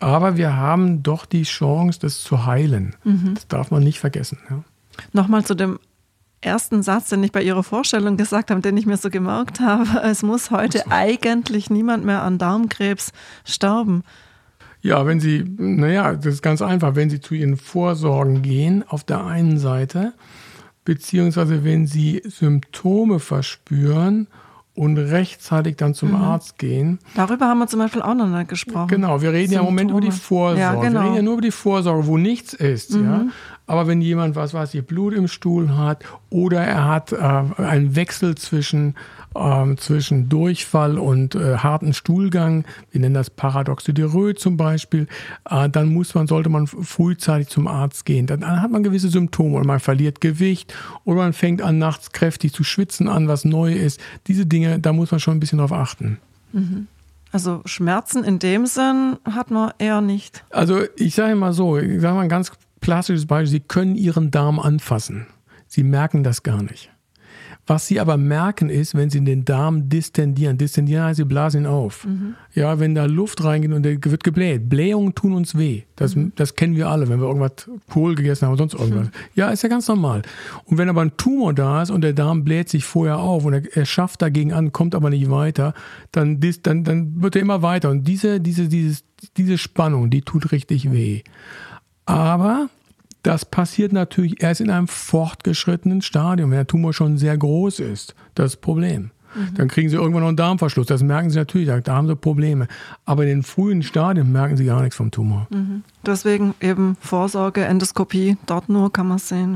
Aber wir haben doch die Chance, das zu heilen. Mhm. Das darf man nicht vergessen. Ja. Nochmal zu dem ersten Satz, den ich bei Ihrer Vorstellung gesagt habe, den ich mir so gemerkt habe. Es muss heute eigentlich niemand mehr an Darmkrebs sterben. Ja, wenn Sie, naja, das ist ganz einfach, wenn Sie zu Ihren Vorsorgen gehen, auf der einen Seite, beziehungsweise wenn Sie Symptome verspüren und rechtzeitig dann zum mhm. Arzt gehen. Darüber haben wir zum Beispiel auch noch nicht gesprochen. Genau, wir reden Symptome. ja im Moment über die Vorsorge. Ja, genau. Wir reden genau. ja nur über die Vorsorge, wo nichts ist. Mhm. Ja? Aber wenn jemand, was weiß ich, Blut im Stuhl hat oder er hat äh, einen Wechsel zwischen ähm, zwischen Durchfall und äh, harten Stuhlgang, wir nennen das Paradoxidierö zum Beispiel, äh, dann muss man, sollte man frühzeitig zum Arzt gehen. Dann, dann hat man gewisse Symptome oder man verliert Gewicht oder man fängt an, nachts kräftig zu schwitzen an, was neu ist. Diese Dinge, da muss man schon ein bisschen drauf achten. Mhm. Also Schmerzen in dem Sinn hat man eher nicht. Also ich sage mal so, ich sage mal ein ganz klassisches Beispiel, Sie können Ihren Darm anfassen. Sie merken das gar nicht. Was sie aber merken ist, wenn sie den Darm distendieren. Distendieren heißt, sie blasen ihn auf. Mhm. Ja, wenn da Luft reingeht und der wird gebläht. Blähungen tun uns weh. Das, mhm. das kennen wir alle, wenn wir irgendwas Kohl gegessen haben oder sonst irgendwas. Mhm. Ja, ist ja ganz normal. Und wenn aber ein Tumor da ist und der Darm bläht sich vorher auf und er, er schafft dagegen an, kommt aber nicht weiter, dann, dann, dann wird er immer weiter. Und diese, diese, dieses, diese Spannung, die tut richtig weh. Aber das passiert natürlich erst in einem fortgeschrittenen Stadium, wenn der Tumor schon sehr groß ist. Das, ist das Problem. Mhm. Dann kriegen sie irgendwann noch einen Darmverschluss. Das merken sie natürlich, da haben sie Probleme. Aber in den frühen Stadien merken sie gar nichts vom Tumor. Mhm. Deswegen eben Vorsorge, Endoskopie, dort nur kann man es sehen.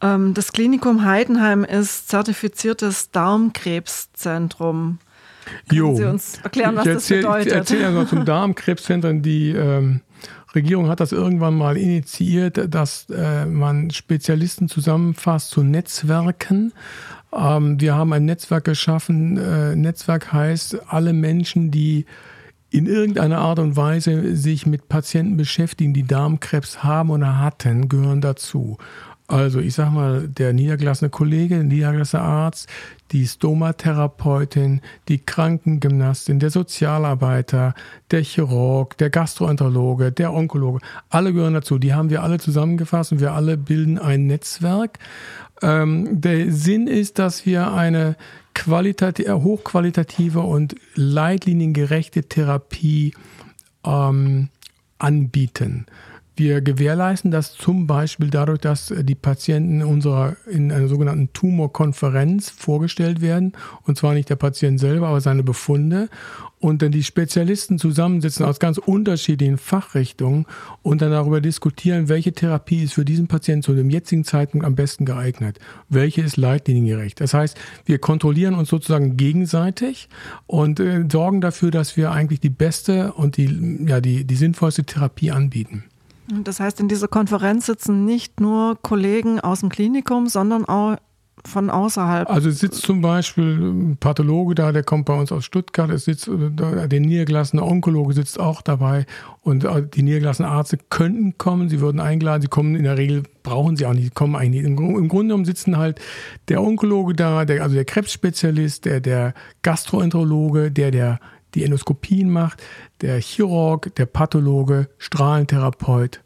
Ja. Ähm, das Klinikum Heidenheim ist zertifiziertes Darmkrebszentrum. Können jo. Sie uns erklären, was erzähl, das bedeutet? Ich erzähle ja noch zum Darmkrebszentrum. Die ähm, Regierung hat das irgendwann mal initiiert, dass äh, man Spezialisten zusammenfasst zu Netzwerken. Ähm, wir haben ein Netzwerk geschaffen. Äh, Netzwerk heißt, alle Menschen, die in irgendeiner Art und Weise sich mit Patienten beschäftigen, die Darmkrebs haben oder hatten, gehören dazu. Also ich sag mal, der niedergelassene Kollege, der niedergelassene Arzt, die Stomatherapeutin, die Krankengymnastin, der Sozialarbeiter, der Chirurg, der Gastroenterologe, der Onkologe, alle gehören dazu. Die haben wir alle zusammengefasst und wir alle bilden ein Netzwerk. Ähm, der Sinn ist, dass wir eine qualitativ, hochqualitative und leitliniengerechte Therapie ähm, anbieten. Wir gewährleisten das zum Beispiel dadurch, dass die Patienten unserer in einer sogenannten Tumorkonferenz vorgestellt werden. Und zwar nicht der Patient selber, aber seine Befunde. Und dann die Spezialisten zusammensitzen aus ganz unterschiedlichen Fachrichtungen und dann darüber diskutieren, welche Therapie ist für diesen Patienten zu dem jetzigen Zeitpunkt am besten geeignet. Welche ist leitliniengerecht. Das heißt, wir kontrollieren uns sozusagen gegenseitig und äh, sorgen dafür, dass wir eigentlich die beste und die, ja, die, die sinnvollste Therapie anbieten. Das heißt, in dieser Konferenz sitzen nicht nur Kollegen aus dem Klinikum, sondern auch von außerhalb. Also sitzt zum Beispiel ein Pathologe da, der kommt bei uns aus Stuttgart, es sitzt der niedergelassene Onkologe sitzt auch dabei und die niedergelassenen Ärzte könnten kommen, sie würden eingeladen, sie kommen in der Regel, brauchen sie auch nicht, kommen eigentlich nicht. Im, Im Grunde genommen sitzen halt der Onkologe da, der, also der Krebsspezialist, der, der Gastroenterologe, der, der die Endoskopien macht, der Chirurg, der Pathologe, Strahlentherapeut.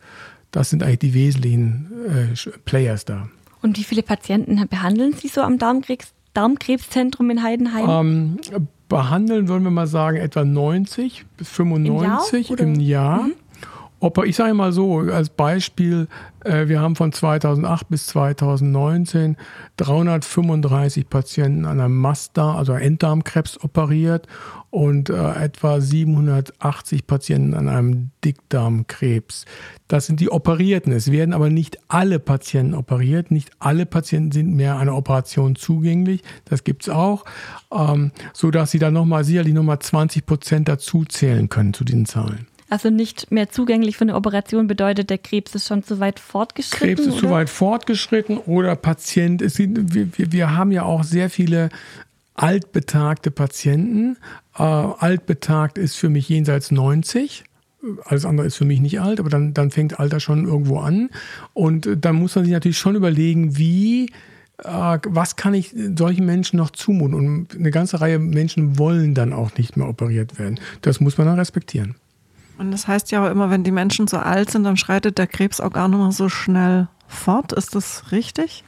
Das sind eigentlich die wesentlichen äh, Players da. Und wie viele Patienten behandeln Sie so am Darmkrebs, Darmkrebszentrum in Heidenheim? Ähm, behandeln würden wir mal sagen etwa 90 bis 95 im Jahr. Im Jahr. Mhm. Ich sage mal so, als Beispiel, äh, wir haben von 2008 bis 2019 335 Patienten an einem Mastdarm, also Enddarmkrebs operiert und äh, etwa 780 Patienten an einem Dickdarmkrebs. Das sind die Operierten. Es werden aber nicht alle Patienten operiert. Nicht alle Patienten sind mehr einer Operation zugänglich. Das gibt es auch, ähm, sodass sie dann nochmal sicherlich nochmal 20 Prozent dazu zählen können zu diesen Zahlen. Also nicht mehr zugänglich für eine Operation bedeutet, der Krebs ist schon zu weit fortgeschritten? Krebs ist oder? zu weit fortgeschritten oder Patient, es, wir, wir haben ja auch sehr viele altbetagte Patienten. Äh, altbetagt ist für mich jenseits 90. Alles andere ist für mich nicht alt, aber dann, dann fängt Alter schon irgendwo an. Und dann muss man sich natürlich schon überlegen, wie äh, was kann ich solchen Menschen noch zumuten? Und eine ganze Reihe Menschen wollen dann auch nicht mehr operiert werden. Das muss man dann respektieren. Und das heißt ja auch immer, wenn die Menschen so alt sind, dann schreitet der Krebs auch gar nicht mehr so schnell fort. Ist das richtig?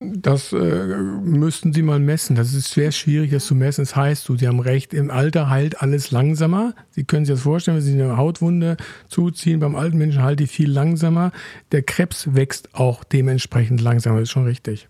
Das äh, müssten Sie mal messen. Das ist sehr schwierig, das zu messen. Das heißt, so, Sie haben recht, im Alter heilt alles langsamer. Sie können sich das vorstellen, wenn Sie eine Hautwunde zuziehen, beim alten Menschen heilt die viel langsamer. Der Krebs wächst auch dementsprechend langsamer, das ist schon richtig.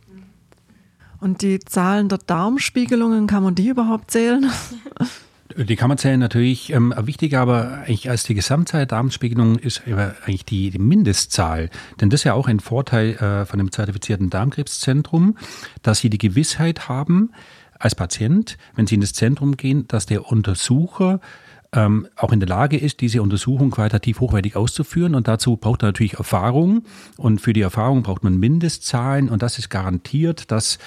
Und die Zahlen der Darmspiegelungen, kann man die überhaupt zählen? Die zählen natürlich. Ähm, wichtiger aber eigentlich als die Gesamtzahl der Darmspiegelung ist eigentlich die, die, Mindestzahl. Denn das ist ja auch ein Vorteil äh, von dem zertifizierten Darmkrebszentrum, dass sie die Gewissheit haben, als Patient, wenn Sie in das Zentrum gehen, dass der Untersucher ähm, auch in der Lage ist, diese Untersuchung qualitativ hochwertig auszuführen. Und dazu braucht er natürlich Erfahrung. Und für die Erfahrung braucht man Mindestzahlen. Und das ist garantiert, dass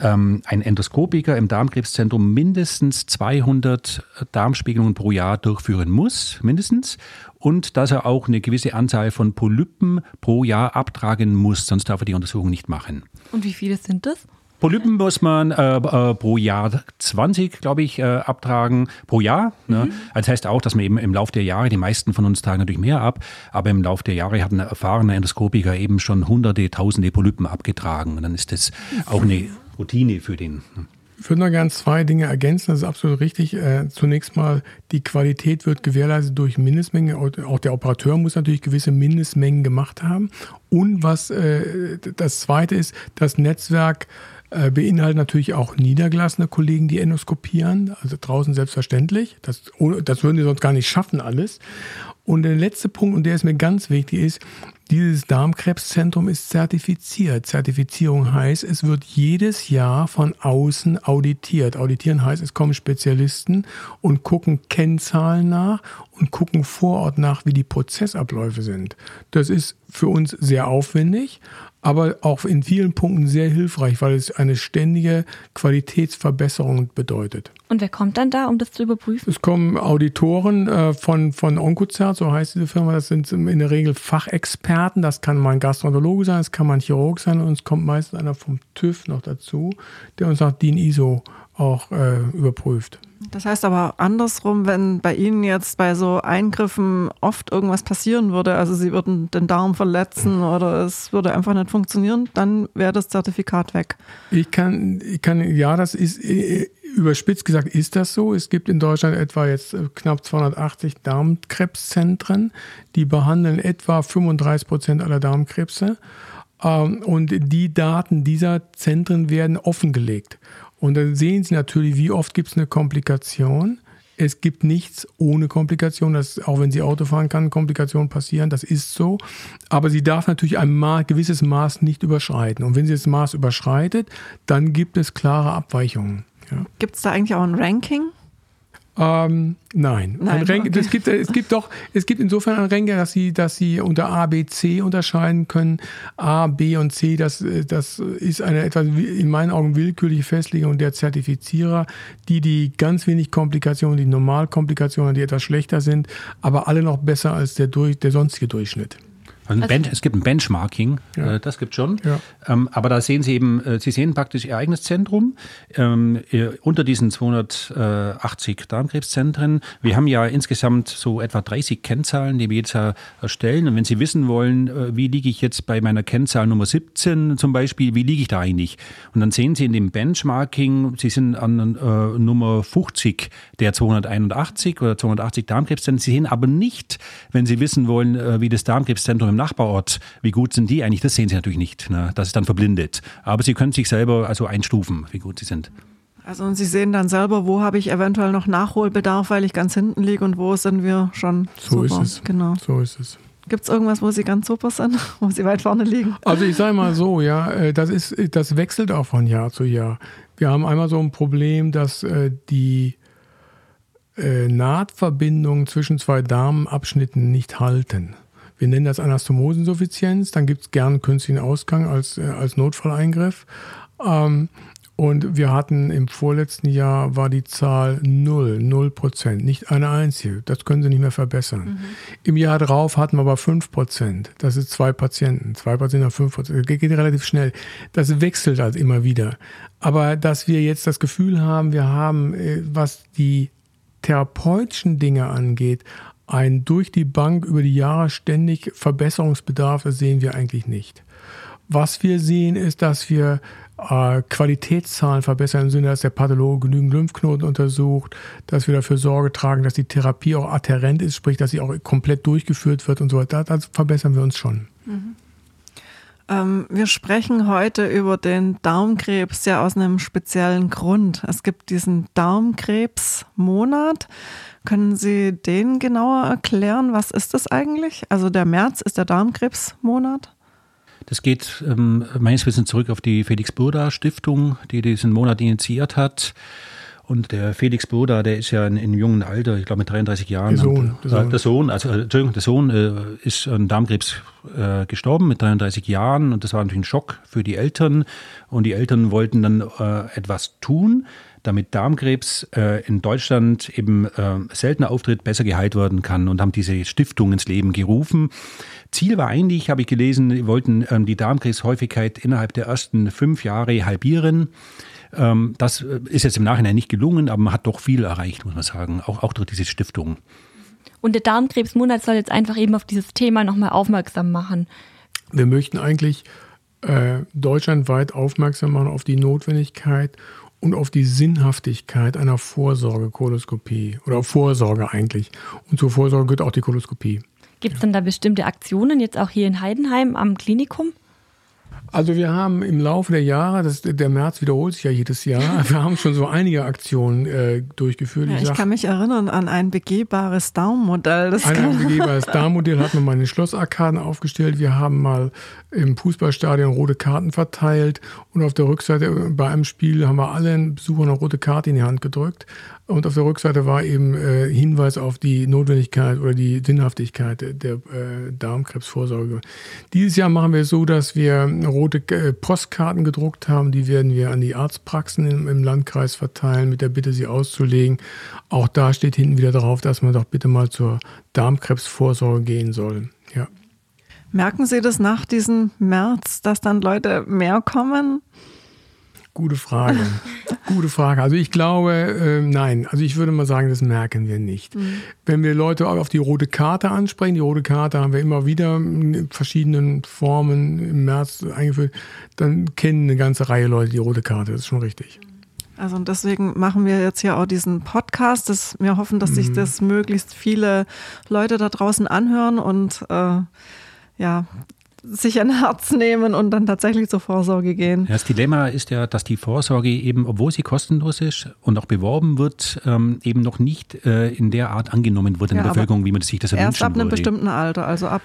ähm, ein Endoskopiker im Darmkrebszentrum mindestens 200 Darmspiegelungen pro Jahr durchführen muss, mindestens. Und dass er auch eine gewisse Anzahl von Polypen pro Jahr abtragen muss, sonst darf er die Untersuchung nicht machen. Und wie viele sind das? Polypen muss man äh, äh, pro Jahr 20, glaube ich, äh, abtragen pro Jahr. Ne? Mhm. Das heißt auch, dass man eben im Laufe der Jahre, die meisten von uns tragen natürlich mehr ab, aber im Laufe der Jahre hat ein erfahrener Endoskopiker eben schon hunderte, tausende Polypen abgetragen. Und dann ist das auch eine Routine für den. Ne? Ich würde noch gerne zwei Dinge ergänzen, das ist absolut richtig. Äh, zunächst mal, die Qualität wird gewährleistet durch Mindestmengen. Auch der Operateur muss natürlich gewisse Mindestmengen gemacht haben. Und was äh, das Zweite ist, das Netzwerk äh, beinhaltet natürlich auch niedergelassene Kollegen, die endoskopieren, also draußen selbstverständlich. Das, das würden sie sonst gar nicht schaffen, alles. Und der letzte Punkt, und der ist mir ganz wichtig, ist, dieses Darmkrebszentrum ist zertifiziert. Zertifizierung heißt, es wird jedes Jahr von außen auditiert. Auditieren heißt, es kommen Spezialisten und gucken Kennzahlen nach und gucken vor Ort nach, wie die Prozessabläufe sind. Das ist für uns sehr aufwendig, aber auch in vielen Punkten sehr hilfreich, weil es eine ständige Qualitätsverbesserung bedeutet. Und wer kommt dann da, um das zu überprüfen? Es kommen Auditoren äh, von, von Oncozert, so heißt diese Firma. Das sind in der Regel Fachexperten. Das kann mal ein Gastroenterologe sein, das kann mal ein Chirurg sein und es kommt meistens einer vom TÜV noch dazu, der uns nach DIN ISO auch äh, überprüft. Das heißt aber andersrum, wenn bei Ihnen jetzt bei so Eingriffen oft irgendwas passieren würde, also Sie würden den Darm verletzen oder es würde einfach nicht funktionieren, dann wäre das Zertifikat weg. Ich kann, ich kann, ja, das ist äh, überspitzt gesagt, ist das so. Es gibt in Deutschland etwa jetzt äh, knapp 280 Darmkrebszentren, die behandeln etwa 35 Prozent aller Darmkrebse. Ähm, und die Daten dieser Zentren werden offengelegt. Und dann sehen Sie natürlich, wie oft gibt es eine Komplikation. Es gibt nichts ohne Komplikation. Das, auch wenn Sie Auto fahren, kann Komplikation passieren. Das ist so. Aber sie darf natürlich ein Maß, gewisses Maß nicht überschreiten. Und wenn sie das Maß überschreitet, dann gibt es klare Abweichungen. Ja. Gibt es da eigentlich auch ein Ranking? Ähm, nein. nein Rank, okay. es, gibt, es gibt doch, es gibt insofern ein Ranking, dass sie, dass sie unter A, B, C unterscheiden können. A, B und C, das, das ist eine etwas in meinen Augen willkürliche Festlegung der Zertifizierer, die die ganz wenig Komplikationen, die Normalkomplikationen, die etwas schlechter sind, aber alle noch besser als der, der sonstige Durchschnitt. Also, also es gibt ein Benchmarking, ja. äh, das gibt schon. Ja. Ähm, aber da sehen Sie eben, äh, Sie sehen praktisch Ihr eigenes Zentrum ähm, äh, unter diesen 280 Darmkrebszentren. Wir haben ja insgesamt so etwa 30 Kennzahlen, die wir jetzt erstellen. Und wenn Sie wissen wollen, äh, wie liege ich jetzt bei meiner Kennzahl Nummer 17 zum Beispiel, wie liege ich da eigentlich? Und dann sehen Sie in dem Benchmarking, Sie sind an äh, Nummer 50 der 281 oder 280 Darmkrebszentren. Sie sehen aber nicht, wenn Sie wissen wollen, äh, wie das Darmkrebszentrum im Nachbarort, wie gut sind die eigentlich? Das sehen Sie natürlich nicht. Ne? Das ist dann verblindet. Aber Sie können sich selber also einstufen, wie gut Sie sind. Also und Sie sehen dann selber, wo habe ich eventuell noch Nachholbedarf, weil ich ganz hinten liege und wo sind wir schon so super. ist es. Genau. So ist es. Gibt es irgendwas, wo Sie ganz super sind, wo Sie weit vorne liegen? Also ich sage mal so, ja, äh, das ist, das wechselt auch von Jahr zu Jahr. Wir haben einmal so ein Problem, dass äh, die äh, Nahtverbindungen zwischen zwei Darmabschnitten nicht halten. Wir nennen das Anastomosensuffizienz. Dann gibt es gern künstlichen Ausgang als, äh, als Notfalleingriff. Ähm, und wir hatten im vorletzten Jahr war die Zahl 0, 0 Prozent, nicht eine einzige. Das können Sie nicht mehr verbessern. Mhm. Im Jahr darauf hatten wir aber 5 Prozent. Das ist zwei Patienten. Zwei Patienten haben 5 Prozent. Das geht, geht relativ schnell. Das wechselt halt immer wieder. Aber dass wir jetzt das Gefühl haben, wir haben, äh, was die therapeutischen Dinge angeht, ein durch die Bank über die Jahre ständig Verbesserungsbedarf, sehen wir eigentlich nicht. Was wir sehen, ist, dass wir äh, Qualitätszahlen verbessern im Sinne, dass der Pathologe genügend Lymphknoten untersucht, dass wir dafür Sorge tragen, dass die Therapie auch adherent ist, sprich, dass sie auch komplett durchgeführt wird und so weiter. Da, da verbessern wir uns schon. Mhm. Ähm, wir sprechen heute über den Darmkrebs ja aus einem speziellen Grund. Es gibt diesen Darmkrebsmonat. Können Sie den genauer erklären? Was ist das eigentlich? Also der März ist der Darmkrebsmonat. Das geht ähm, meines Wissens zurück auf die Felix Burda Stiftung, die diesen Monat initiiert hat. Und der Felix Burda, der ist ja in, in jungen Alter, ich glaube mit 33 Jahren. Der Sohn. Der Sohn, der Sohn also äh, Entschuldigung, der Sohn äh, ist an Darmkrebs äh, gestorben mit 33 Jahren und das war natürlich ein Schock für die Eltern. Und die Eltern wollten dann äh, etwas tun, damit Darmkrebs äh, in Deutschland eben äh, seltener auftritt, besser geheilt werden kann und haben diese Stiftung ins Leben gerufen. Ziel war eigentlich, habe ich gelesen, wir wollten ähm, die Darmkrebshäufigkeit innerhalb der ersten fünf Jahre halbieren. Ähm, das äh, ist jetzt im Nachhinein nicht gelungen, aber man hat doch viel erreicht, muss man sagen, auch, auch durch diese Stiftung. Und der Darmkrebsmonat soll jetzt einfach eben auf dieses Thema nochmal aufmerksam machen. Wir möchten eigentlich äh, deutschlandweit aufmerksam machen auf die Notwendigkeit und auf die Sinnhaftigkeit einer Vorsorgekoloskopie oder Vorsorge eigentlich. Und zur Vorsorge gehört auch die Koloskopie. Gibt es denn da bestimmte Aktionen jetzt auch hier in Heidenheim am Klinikum? Also wir haben im Laufe der Jahre, das, der März wiederholt sich ja jedes Jahr, wir haben schon so einige Aktionen äh, durchgeführt. Ja, ich, ich kann mich erinnern an ein begehbares Darmmodell. Ein, ein begehbares Darmmodell hat man mal in den Schlossarkaden aufgestellt. Wir haben mal im Fußballstadion rote Karten verteilt und auf der Rückseite bei einem Spiel haben wir allen Besuchern eine rote Karte in die Hand gedrückt. Und auf der Rückseite war eben äh, Hinweis auf die Notwendigkeit oder die Sinnhaftigkeit der äh, Darmkrebsvorsorge. Dieses Jahr machen wir es so, dass wir rote äh, Postkarten gedruckt haben. Die werden wir an die Arztpraxen im, im, Landkreis verteilen, mit der Bitte, sie auszulegen. Auch da steht hinten wieder drauf, dass man doch bitte mal zur Darmkrebsvorsorge gehen soll. Ja. Merken Sie das nach diesem März, dass dann Leute mehr kommen? Gute Frage. Gute Frage. Also ich glaube, äh, nein. Also ich würde mal sagen, das merken wir nicht. Mhm. Wenn wir Leute auf die rote Karte ansprechen, die rote Karte haben wir immer wieder in verschiedenen Formen im März eingeführt, dann kennen eine ganze Reihe Leute die rote Karte. Das ist schon richtig. Also und deswegen machen wir jetzt hier auch diesen Podcast. Das, wir hoffen, dass sich mhm. das möglichst viele Leute da draußen anhören und äh, ja, sich ein Herz nehmen und dann tatsächlich zur Vorsorge gehen. Das Dilemma ist ja, dass die Vorsorge eben, obwohl sie kostenlos ist und auch beworben wird, ähm, eben noch nicht äh, in der Art angenommen wird in ja, der Bevölkerung, wie man sich das erwünscht Erst ab einem bestimmten Alter, also ab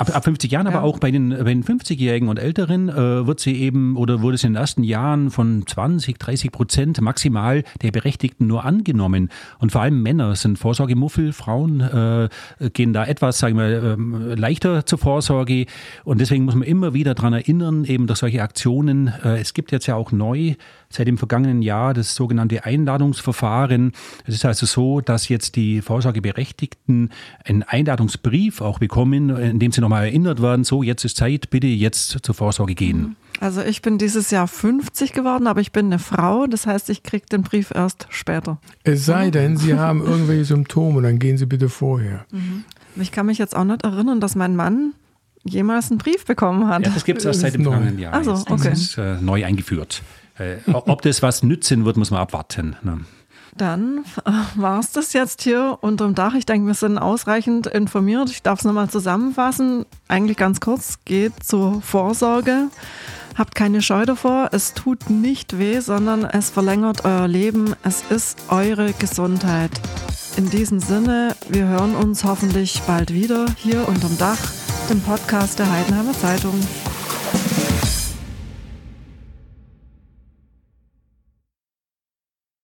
Ab, ab 50 Jahren, ja. aber auch bei den, bei den 50-Jährigen und Älteren äh, wird sie eben oder wurde es in den ersten Jahren von 20, 30 Prozent maximal der Berechtigten nur angenommen. Und vor allem Männer sind Vorsorgemuffel, Frauen äh, gehen da etwas, sagen wir, äh, leichter zur Vorsorge. Und deswegen muss man immer wieder daran erinnern, eben durch solche Aktionen. Äh, es gibt jetzt ja auch neu seit dem vergangenen Jahr das sogenannte Einladungsverfahren. Es ist also so, dass jetzt die Vorsorgeberechtigten einen Einladungsbrief auch bekommen, in dem sie nochmal erinnert werden, so jetzt ist Zeit, bitte jetzt zur Vorsorge gehen. Also ich bin dieses Jahr 50 geworden, aber ich bin eine Frau, das heißt, ich kriege den Brief erst später. Es sei denn, Sie haben irgendwelche Symptome, dann gehen Sie bitte vorher. Mhm. Ich kann mich jetzt auch nicht erinnern, dass mein Mann jemals einen Brief bekommen hat. Ja, das gibt es erst seit dem vergangenen Jahr. Also, okay. Das ist äh, neu eingeführt. Äh, ob das was nützen wird, muss man abwarten. Ne? Dann war es das jetzt hier unterm Dach. Ich denke, wir sind ausreichend informiert. Ich darf es nochmal zusammenfassen. Eigentlich ganz kurz, geht zur Vorsorge. Habt keine Scheu davor. Es tut nicht weh, sondern es verlängert euer Leben. Es ist eure Gesundheit. In diesem Sinne, wir hören uns hoffentlich bald wieder hier unterm Dach, dem Podcast der Heidenheimer Zeitung.